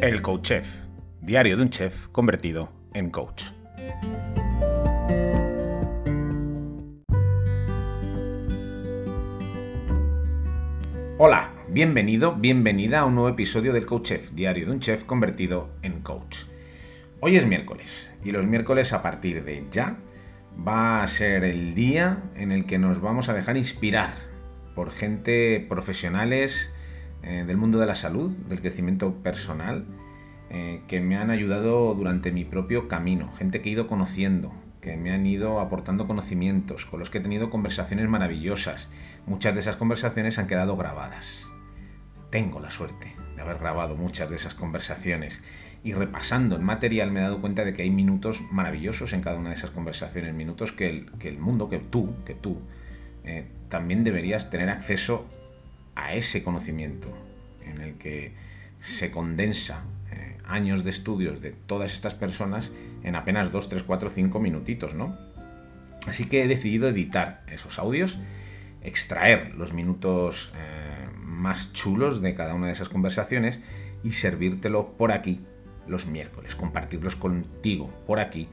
El Coach Chef, diario de un chef convertido en coach. Hola, bienvenido, bienvenida a un nuevo episodio del Coach Chef, diario de un chef convertido en coach. Hoy es miércoles y los miércoles a partir de ya va a ser el día en el que nos vamos a dejar inspirar por gente profesionales eh, del mundo de la salud, del crecimiento personal, eh, que me han ayudado durante mi propio camino, gente que he ido conociendo, que me han ido aportando conocimientos, con los que he tenido conversaciones maravillosas. Muchas de esas conversaciones han quedado grabadas. Tengo la suerte de haber grabado muchas de esas conversaciones y repasando el material me he dado cuenta de que hay minutos maravillosos en cada una de esas conversaciones, minutos que el, que el mundo, que tú, que tú, eh, también deberías tener acceso a ese conocimiento en el que se condensa eh, años de estudios de todas estas personas en apenas 2, 3, 4, 5 minutitos, ¿no? Así que he decidido editar esos audios, extraer los minutos eh, más chulos de cada una de esas conversaciones y servírtelo por aquí los miércoles, compartirlos contigo por aquí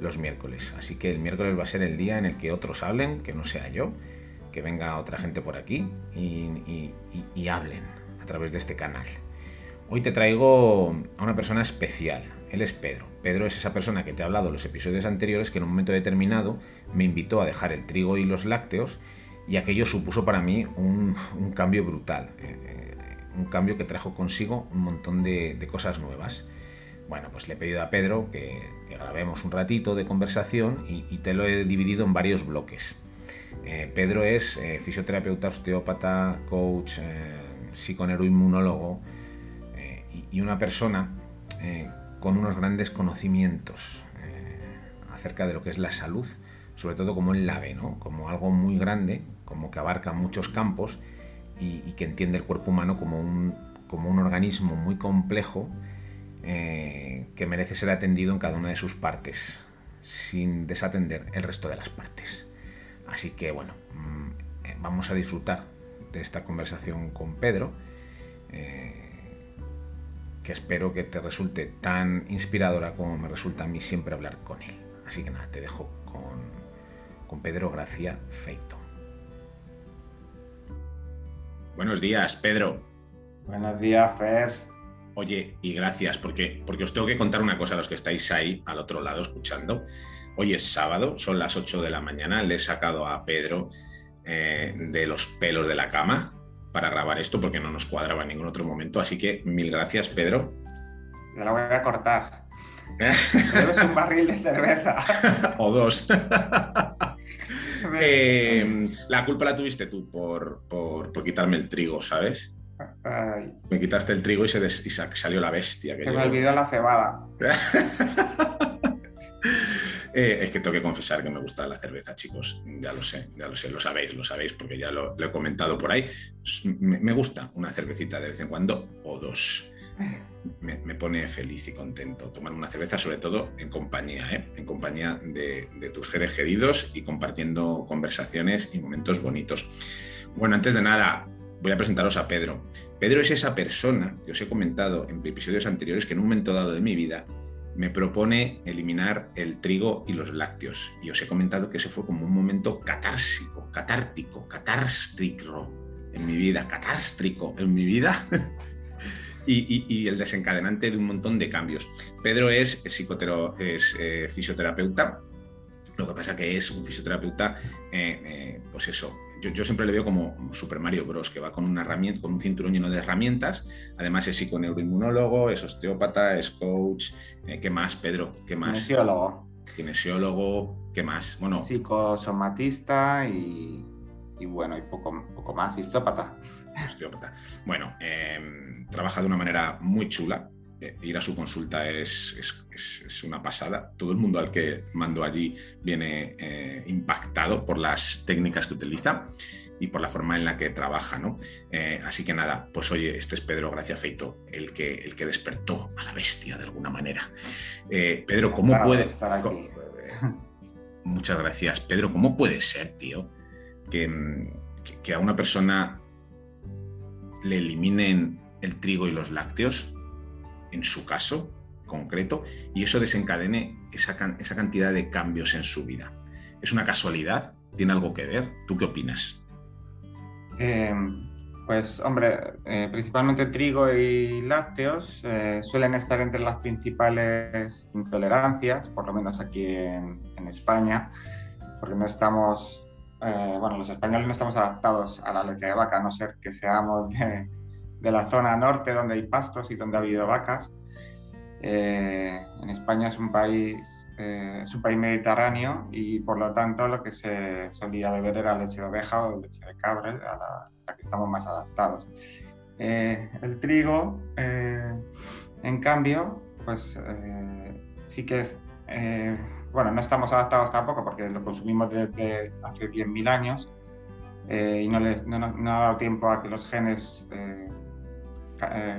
los miércoles. Así que el miércoles va a ser el día en el que otros hablen, que no sea yo, que venga otra gente por aquí y, hablen a través de este canal. Hoy te traigo a una persona especial. Él es Pedro. Pedro es esa persona que te ha hablado en los episodios anteriores que en un momento determinado me invitó a dejar el trigo y los lácteos y aquello supuso para mí un, cambio brutal. Eh, eh, un cambio que trajo consigo un montón de cosas nuevas. Bueno, pues le he pedido a Pedro que, grabemos un ratito de conversación y, te lo he dividido en varios bloques. Eh, Pedro es eh, fisioterapeuta, osteópata, coach, eh, psiconeuroinmunólogo y, una persona con unos grandes conocimientos acerca de lo que es la salud, sobre todo como él la ve, ¿no? como algo muy grande, como que abarca muchos campos y, que entiende el cuerpo humano como un, como un organismo muy complejo que merece ser atendido en cada una de sus partes, sin desatender el resto de las partes. Así que bueno, mm, eh, vamos a disfrutar de esta conversación con Pedro, eh, que espero que te resulte tan inspiradora como me resulta a mí siempre hablar con él. Así que nada, te dejo con, con Pedro Gracia Feito. Buenos días, Pedro. Buenos días, Fer. Oye, y gracias, porque, porque os tengo que contar una cosa a los que estáis ahí al otro lado escuchando. Hoy es sábado, son las 8 de la mañana, le he sacado a Pedro eh, de los pelos de la cama para grabar esto porque no nos cuadraba en ningún otro momento. Así que mil gracias, Pedro. Te la voy a cortar. es un barril de cerveza. o dos. Eh, la culpa la tuviste tú por, por, por quitarme el trigo, ¿sabes? Me quitaste el trigo y, se salió la bestia. Que se me olvidó la cebada. Eh, es que tengo que confesar que me gusta la cerveza, chicos. Ya lo sé, ya lo sé, lo sabéis, lo sabéis, porque ya lo, he comentado por ahí. Me, gusta una cervecita de vez en cuando o dos. Me, pone feliz y contento tomar una cerveza, sobre todo en compañía, ¿eh? en compañía de, tus seres queridos y compartiendo conversaciones y momentos bonitos. Bueno, antes de nada, voy a presentaros a Pedro. Pedro es esa persona que os he comentado en episodios anteriores que en un momento dado de mi vida me propone eliminar el trigo y los lácteos. Y os he comentado que ese fue como un momento catársico, catártico, catárstrico en mi vida, catárstrico en mi vida. y, el desencadenante de un montón de cambios. Pedro es, es eh, fisioterapeuta, lo que pasa que es un fisioterapeuta, eh, eh, pues eso, yo, siempre le veo como Super Mario Bros, que va con una herramienta, con un cinturón lleno de herramientas. Además es psiconeuroinmunólogo, es osteópata, es coach. Eh, ¿Qué más, Pedro? ¿Qué más? Kinesiólogo. Kinesiólogo, ¿qué más? Bueno. Psicosomatista y, bueno, y poco, poco más, osteópata. Osteópata. Bueno, em, trabaja de una manera muy chula. Eh, ir a su consulta es, es, una pasada. Todo el mundo al que mando allí viene eh, impactado por las técnicas que utiliza y por la forma en la que trabaja. ¿no? Eh, así que nada, pues oye, este es Pedro Gracia Feito, el que, el que despertó a la bestia de alguna manera. Pedro, ¿cómo puede... Estar aquí. muchas gracias. Pedro, ¿cómo puede ser, tío, que, que a una persona le eliminen el trigo y los lácteos en su caso concreto, y eso desencadene esa, esa cantidad de cambios en su vida. ¿Es una casualidad? ¿Tiene algo que ver? ¿Tú qué opinas? Em, pues hombre, eh, principalmente trigo y lácteos eh, suelen estar entre las principales intolerancias, por lo menos aquí en, España, porque no estamos, eh, bueno, los españoles no estamos adaptados a la leche de vaca, a no ser que seamos de, de la zona norte donde hay pastos y donde ha habido vacas. en España es un país es un país mediterráneo y por lo tanto lo que se solía beber era leche de oveja o leche de cabra, a la, que estamos más adaptados. Eh, el trigo, eh, en cambio, pues eh, sí que es, bueno, no estamos adaptados tampoco porque lo consumimos desde hace 10.000 años y no, no, ha dado tiempo a que los genes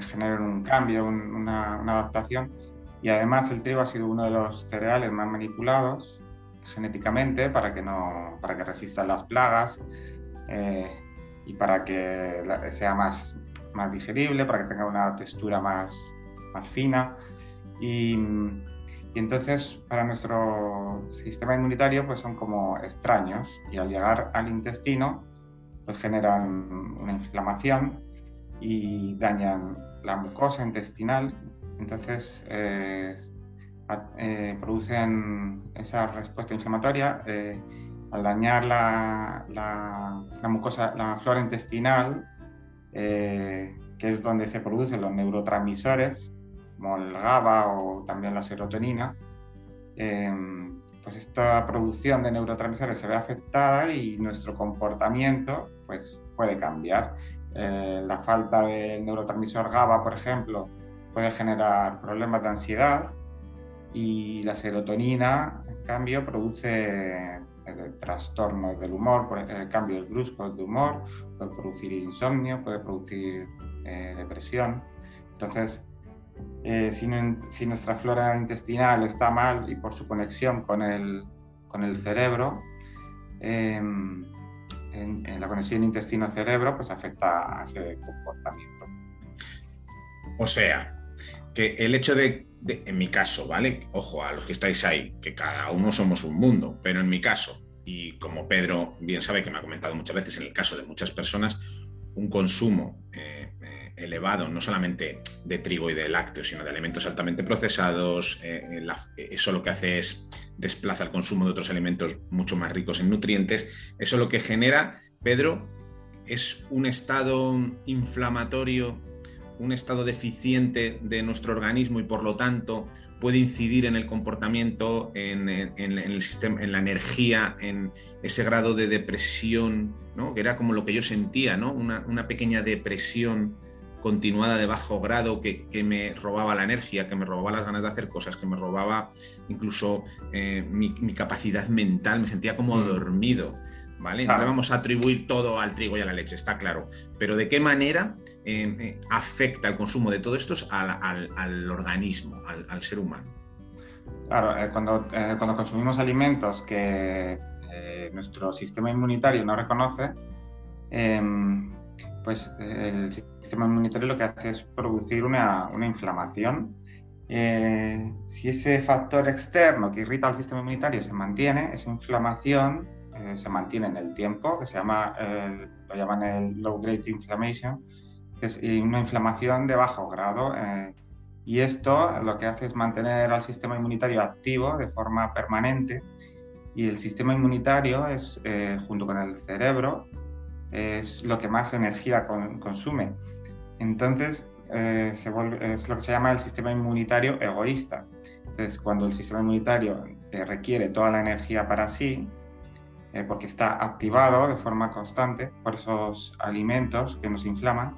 generen un cambio, una, una, adaptación. Y además el trigo ha sido uno de los cereales más manipulados genéticamente para que, no, para que resistan las plagas y para que sea más, más digerible, para que tenga una textura más, más fina. Y, y, entonces para nuestro sistema inmunitario pues son como extraños y al llegar al intestino pues generan una inflamación y dañan la mucosa intestinal. Entonces eh, eh, producen esa respuesta inflamatoria. Eh, al dañar la, la, mucosa, la flora intestinal, eh, que es donde se producen los neurotransmisores, como el GABA o también la serotonina, eh, pues esta producción de neurotransmisores se ve afectada y nuestro comportamiento pues, puede cambiar. Eh, la falta del neurotransmisor GABA, por ejemplo, puede generar problemas de ansiedad y la serotonina, en cambio, produce trastornos del humor, por el cambio brusco de humor, puede producir insomnio, puede producir eh, depresión. Entonces, eh, si, nuestra flora intestinal está mal y por su conexión con el, con el cerebro, em, en, la conexión intestino-cerebro, pues afecta a ese comportamiento. O sea, que el hecho de en mi caso, ¿vale? Ojo, a los que estáis ahí, que cada uno somos un mundo, pero en mi caso, y como Pedro bien sabe que me ha comentado muchas veces, en el caso de muchas personas, un consumo eh, eh, elevado, no solamente de trigo y de lácteos, sino de alimentos altamente procesados, eh, eso lo que hace es desplaza el consumo de otros alimentos mucho más ricos en nutrientes. Eso lo que genera, Pedro, es un estado inflamatorio un estado deficiente de nuestro organismo y por lo tanto puede incidir en el comportamiento, en, el sistema, en la energía, en ese grado de depresión, ¿no? que era como lo que yo sentía, ¿no? una, pequeña depresión continuada de bajo grado que, me robaba la energía, que me robaba las ganas de hacer cosas, que me robaba incluso eh, mi, capacidad mental, me sentía como mm. dormido. ¿vale? No le vamos a atribuir todo al trigo y a la leche, está claro. Pero ¿de qué manera eh, eh, afecta el consumo de todo esto al, organismo, al, ser humano? Claro, eh, cuando, cuando, consumimos alimentos que nuestro sistema inmunitario no reconoce, em, pues el sistema inmunitario lo que hace es producir una, una inflamación. si ese factor externo que irrita al sistema inmunitario se mantiene, esa inflamación eh, se mantiene en el tiempo, que se llama, lo llaman el low grade inflammation, que es una inflamación de bajo grado. Eh, y esto lo que hace es mantener al sistema inmunitario activo de forma permanente. Y el sistema inmunitario es, eh, junto con el cerebro, es lo que más energía consume. Entonces, vuelve, es lo que se llama el sistema inmunitario egoísta. Entonces, cuando el sistema inmunitario requiere toda la energía para sí, eh, porque está activado de forma constante por esos alimentos que nos inflaman,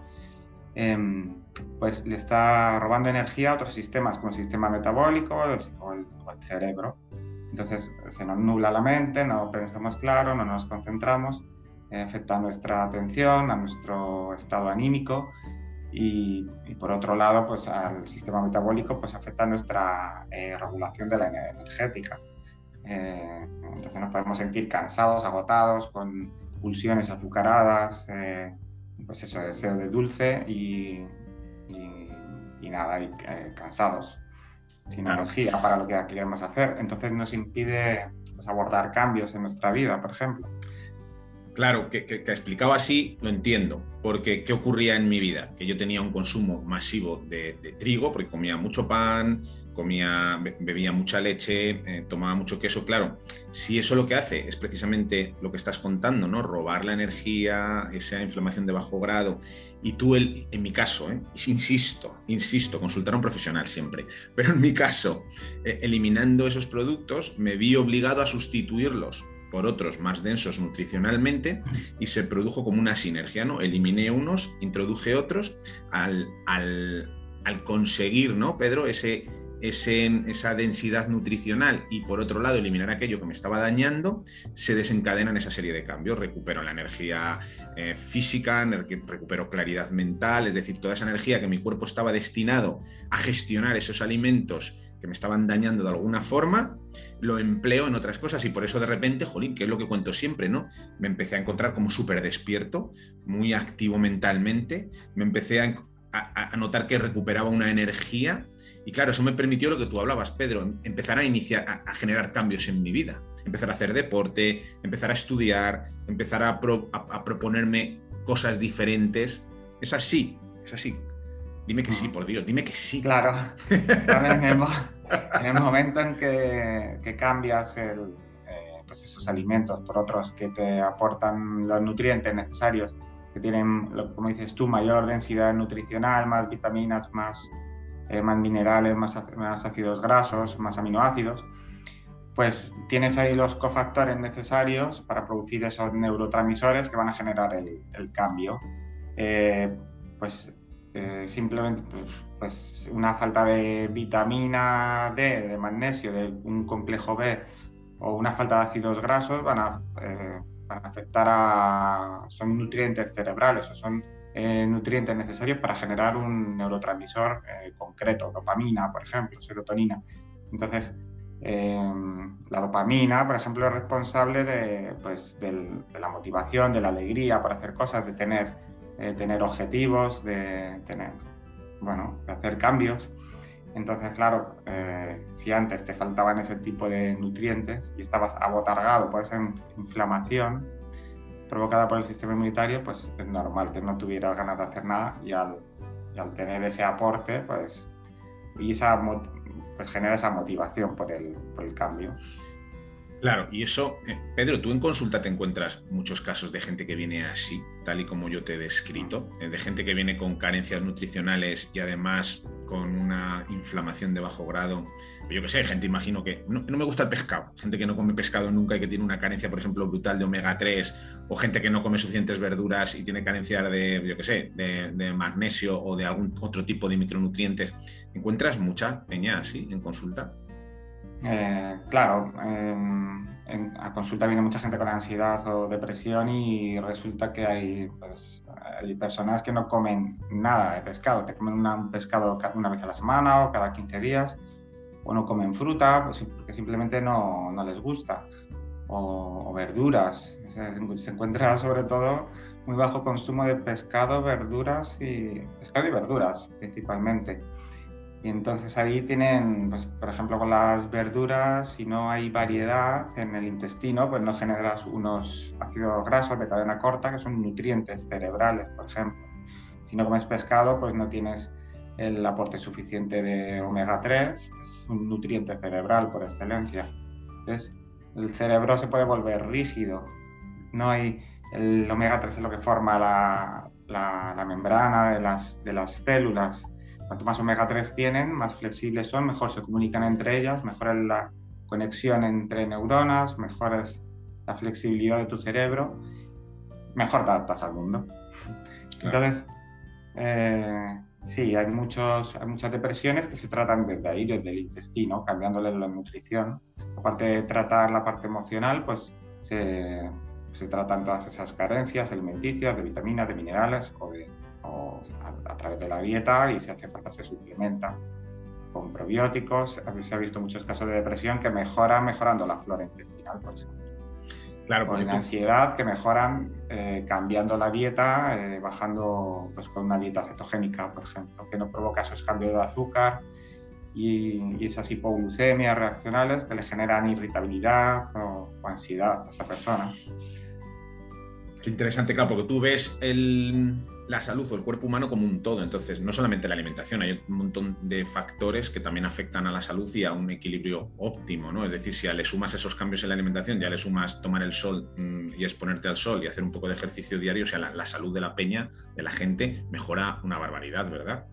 em, pues le está robando energía a otros sistemas, como el sistema metabólico o el, cerebro. Entonces se nos nubla la mente, no pensamos claro, no nos concentramos, eh, afecta a nuestra atención, a nuestro estado anímico y, por otro lado, pues al sistema metabólico, pues afecta a nuestra eh, regulación de la energética. Eh, entonces nos podemos sentir cansados, agotados, con pulsiones azucaradas, eh, pues eso, deseo de dulce y, y nada, y eh, cansados, sin energía para lo que queremos hacer. Entonces nos impide pues, abordar cambios en nuestra vida, por ejemplo. Claro, que, que, explicado así lo entiendo, porque ¿qué ocurría en mi vida? Que yo tenía un consumo masivo de, trigo, porque comía mucho pan, comía, bebía mucha leche, eh, tomaba mucho queso. Claro, si eso lo que hace es precisamente lo que estás contando, ¿no? Robar la energía, esa inflamación de bajo grado, y tú, el, en mi caso, ¿eh? insisto, insisto, consultar a un profesional siempre, pero en mi caso, eh, eliminando esos productos, me vi obligado a sustituirlos por otros más densos nutricionalmente y se produjo como una sinergia, ¿no? Eliminé unos, introduje otros al, al, al conseguir, ¿no, Pedro? Esa densidad nutricional y por otro lado eliminar aquello que me estaba dañando, se desencadenan esa serie de cambios. Recupero la energía eh, física, recupero claridad mental, es decir, toda esa energía que mi cuerpo estaba destinado a gestionar esos alimentos que me estaban dañando de alguna forma, lo empleo en otras cosas y por eso de repente, jolín, que es lo que cuento siempre, ¿no? Me empecé a encontrar como súper despierto, muy activo mentalmente, me empecé a, a notar que recuperaba una energía y claro, eso me permitió lo que tú hablabas, Pedro, empezar a iniciar, a, generar cambios en mi vida, empezar a hacer deporte, empezar a estudiar, empezar a, proponerme cosas diferentes. Es así, es así. Dime que sí, por Dios, dime que sí. Claro, en, el, momento en que, cambias eh, pues esos alimentos por otros que te aportan los nutrientes necesarios, que tienen, como dices tú, mayor densidad nutricional, más vitaminas, más eh, más minerales, más, ácidos grasos, más aminoácidos, pues tienes ahí los cofactores necesarios para producir esos neurotransmisores que van a generar el, cambio. Eh, pues eh, simplemente pues, pues, una falta de vitamina D, de magnesio, de un complejo B o una falta de ácidos grasos van a afectar a... son nutrientes cerebrales o son eh, nutrientes necesarios para generar un neurotransmisor eh, concreto, dopamina, por ejemplo, serotonina. Entonces, eh, la dopamina, por ejemplo, es responsable de, pues, de, la motivación, de la alegría por hacer cosas, de tener, tener objetivos, de tener, bueno, de hacer cambios. Entonces, claro, si antes te faltaban ese tipo de nutrientes y estabas abotargado por esa inflamación, provocada por el sistema inmunitario, pues es normal que no tuviera ganas de hacer nada y al, tener ese aporte, pues, pues genera esa motivación por el cambio. Claro, y eso, eh, Pedro, tú en consulta te encuentras muchos casos de gente que viene así, tal y como yo te he descrito, eh, de gente que viene con carencias nutricionales y además con una inflamación de bajo grado. Yo qué sé, gente, imagino que no, me gusta el pescado, gente que no come pescado nunca y que tiene una carencia, por ejemplo, brutal de omega 3, o gente que no come suficientes verduras y tiene carencia de, yo qué sé, de, magnesio o de algún otro tipo de micronutrientes. ¿Encuentras mucha peña así en consulta? Eh, claro, a consulta viene mucha gente con ansiedad o depresión y resulta que hay, pues, hay personas que no comen nada de pescado, te comen un pescado una vez a la semana o cada 15 días, o no comen fruta pues, porque simplemente no, no les gusta, o, verduras. Se, se, encuentra sobre todo muy bajo consumo de pescado, verduras y pescado y verduras principalmente. Y entonces ahí tienen, pues, por ejemplo, con las verduras, si no hay variedad en el intestino, pues no generas unos ácidos grasos de cadena corta, que son nutrientes cerebrales, por ejemplo. Si no comes pescado, pues no tienes el aporte suficiente de omega 3, que es un nutriente cerebral por excelencia. Entonces, el cerebro se puede volver rígido. No hay, el omega 3 es lo que forma la, la, la membrana de las, de las células Cuanto más omega 3 tienen, más flexibles son, mejor se comunican entre ellas, mejor es la conexión entre neuronas, mejor es la flexibilidad de tu cerebro, mejor te adaptas al mundo. Entonces, eh, sí, hay, muchos, hay muchas depresiones que se tratan desde ahí, desde el intestino, cambiándole la nutrición. Aparte de tratar la parte emocional, pues se, se tratan todas esas carencias alimenticias, de vitaminas, de minerales o de a, través de la dieta y si hace falta se suplementa con probióticos. Se ha visto muchos casos de depresión que mejoran mejorando la flora intestinal, por ejemplo. o en ansiedad que mejoran eh, cambiando la dieta, eh, bajando pues, con una dieta cetogénica, por ejemplo, que no provoca esos cambios de azúcar y, esas hipoglucemias reaccionales que le generan irritabilidad o, ansiedad a esa persona. Qué interesante, claro, porque tú ves la salud o el cuerpo humano como un todo. Entonces, no solamente la alimentación, hay un montón de factores que también afectan a la salud y a un equilibrio óptimo, ¿no? Es decir, si le sumas esos cambios en la alimentación, ya le sumas tomar el sol mm, y exponerte al sol y hacer un poco de ejercicio diario, o sea, la, salud de la peña, de la gente, mejora una barbaridad, ¿verdad?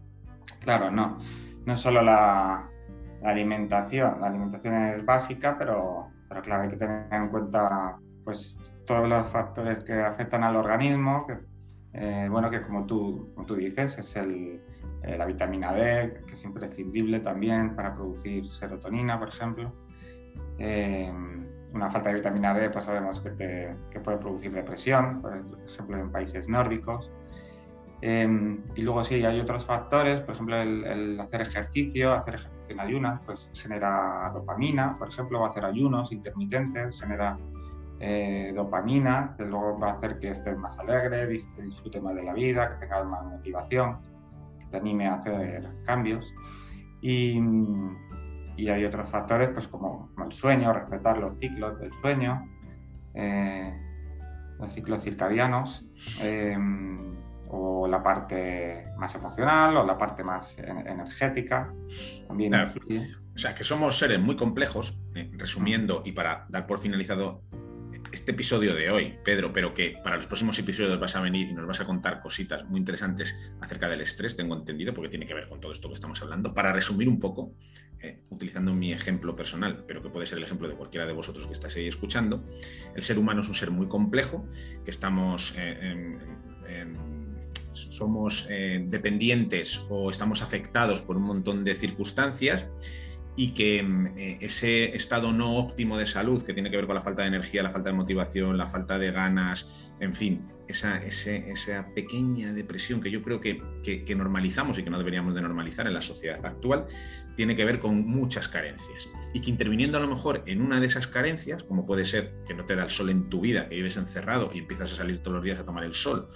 Claro, no. No solo la, alimentación, la alimentación es básica, pero, pero claro, hay que tener en cuenta pues todos los factores que afectan al organismo, que eh, bueno, que como tú, tú dices, es el, eh, la vitamina D, que es imprescindible también para producir serotonina, por ejemplo. Eh, una falta de vitamina D, pues sabemos que, que puede producir depresión, por ejemplo, en países nórdicos. y luego sí, hay otros factores, por ejemplo, el, hacer ejercicio, hacer ejercicio en ayunas, pues genera dopamina, por ejemplo, o hacer ayunos intermitentes, genera eh, dopamina, que luego va a hacer que estés más alegre, que disfrute más de la vida, que tengas más motivación, que te anime a hacer cambios. Y, hay otros factores, pues como, el sueño, respetar los ciclos del sueño, eh, los ciclos circadianos, eh, o la parte más emocional, o la parte más energética, también O sea, que somos seres muy complejos, resumiendo y para dar por finalizado este episodio de hoy, Pedro, pero que para los próximos episodios vas a venir y nos vas a contar cositas muy interesantes acerca del estrés, tengo entendido, porque tiene que ver con todo esto que estamos hablando. Para resumir un poco, eh, utilizando mi ejemplo personal, pero que puede ser el ejemplo de cualquiera de vosotros que estáis ahí escuchando, el ser humano es un ser muy complejo, que estamos... Eh, somos eh, dependientes o estamos afectados por un montón de circunstancias y que mm, eh, ese estado no óptimo de salud, que tiene que ver con la falta de energía, la falta de motivación, la falta de ganas, en fin, esa, esa pequeña depresión que yo creo que, que, normalizamos y que no deberíamos de normalizar en la sociedad actual, tiene que ver con muchas carencias. Y que interviniendo a lo mejor en una de esas carencias, como puede ser que no te da el sol en tu vida, que vives encerrado y empiezas a salir todos los días a tomar el sol,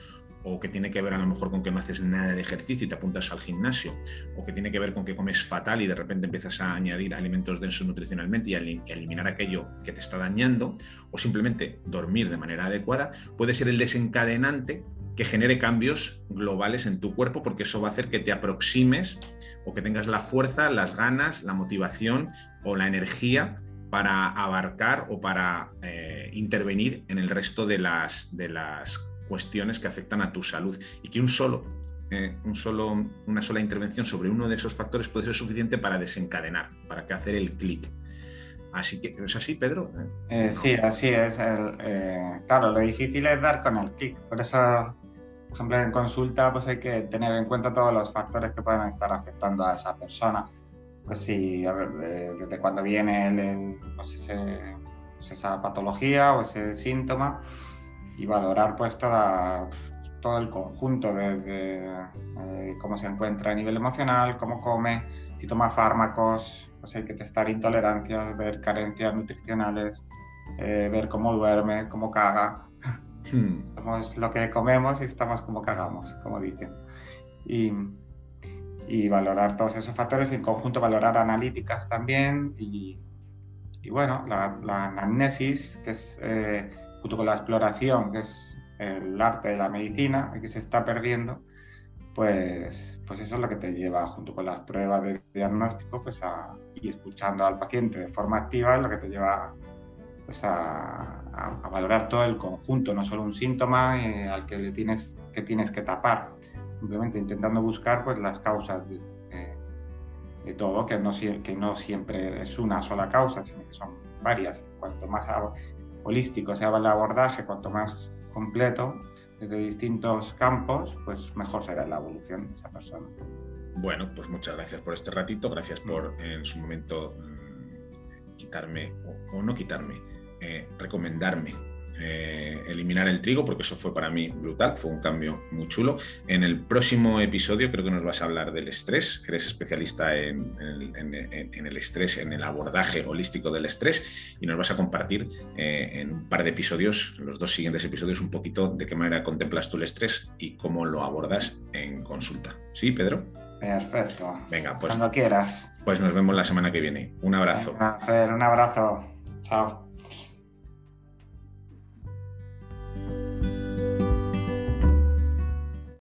o que tiene que ver a lo mejor con que no haces nada de ejercicio y te apuntas al gimnasio, o que tiene que ver con que comes fatal y de repente empiezas a añadir alimentos densos nutricionalmente y a eliminar aquello que te está dañando, o simplemente dormir de manera adecuada, puede ser el desencadenante que genere cambios globales en tu cuerpo, porque eso va a hacer que te aproximes o que tengas la fuerza, las ganas, la motivación o la energía para abarcar o para eh, intervenir en el resto de las, de las cuestiones que afectan a tu salud y que un solo, eh, un solo, una sola intervención sobre uno de esos factores puede ser suficiente para desencadenar, para que hacer el clic. Así que, ¿es así, Pedro? Eh, sí, así es. Eh, claro, lo difícil es dar con el clic. Por eso, por ejemplo, en consulta pues hay que tener en cuenta todos los factores que pueden estar afectando a esa persona. Pues si, desde cuando viene el, pues pues esa patología o ese síntoma, y valorar pues toda, todo el conjunto desde eh, cómo se encuentra a nivel emocional, cómo come, si toma fármacos, pues hay que testar intolerancias, ver carencias nutricionales, eh, ver cómo duerme, cómo caga. Hmm. Somos lo que comemos y estamos como cagamos, como dicen. Y, y valorar todos esos factores, en conjunto valorar analíticas también y, y bueno, la, la anamnesis, que es eh, junto con la exploración, que es el arte de la medicina, que se está perdiendo, pues, pues eso es lo que te lleva, junto con las pruebas de diagnóstico, pues a, y escuchando al paciente de forma activa, es lo que te lleva pues a, a, valorar todo el conjunto, no solo un síntoma eh, al que le tienes que tienes que tapar, simplemente intentando buscar pues las causas de, de todo, que no, que no siempre es una sola causa, sino que son varias. Cuanto más holístico sea el abordaje, cuanto más completo, desde distintos campos, pues mejor será la evolución de esa persona. Bueno, pues muchas gracias por este ratito, gracias por en su momento mm, quitarme, o, no quitarme, eh, recomendarme eh, eliminar el trigo, porque eso fue para mí brutal, fue un cambio muy chulo. En el próximo episodio creo que nos vas a hablar del estrés, eres especialista en, el estrés, en el abordaje holístico del estrés, y nos vas a compartir eh, en un par de episodios, los dos siguientes episodios, un poquito de qué manera contemplas tú el estrés y cómo lo abordas en consulta. ¿Sí, Pedro? Perfecto. Venga, pues. Cuando quieras. Pues nos vemos la semana que viene. Un abrazo. un abrazo. Chao.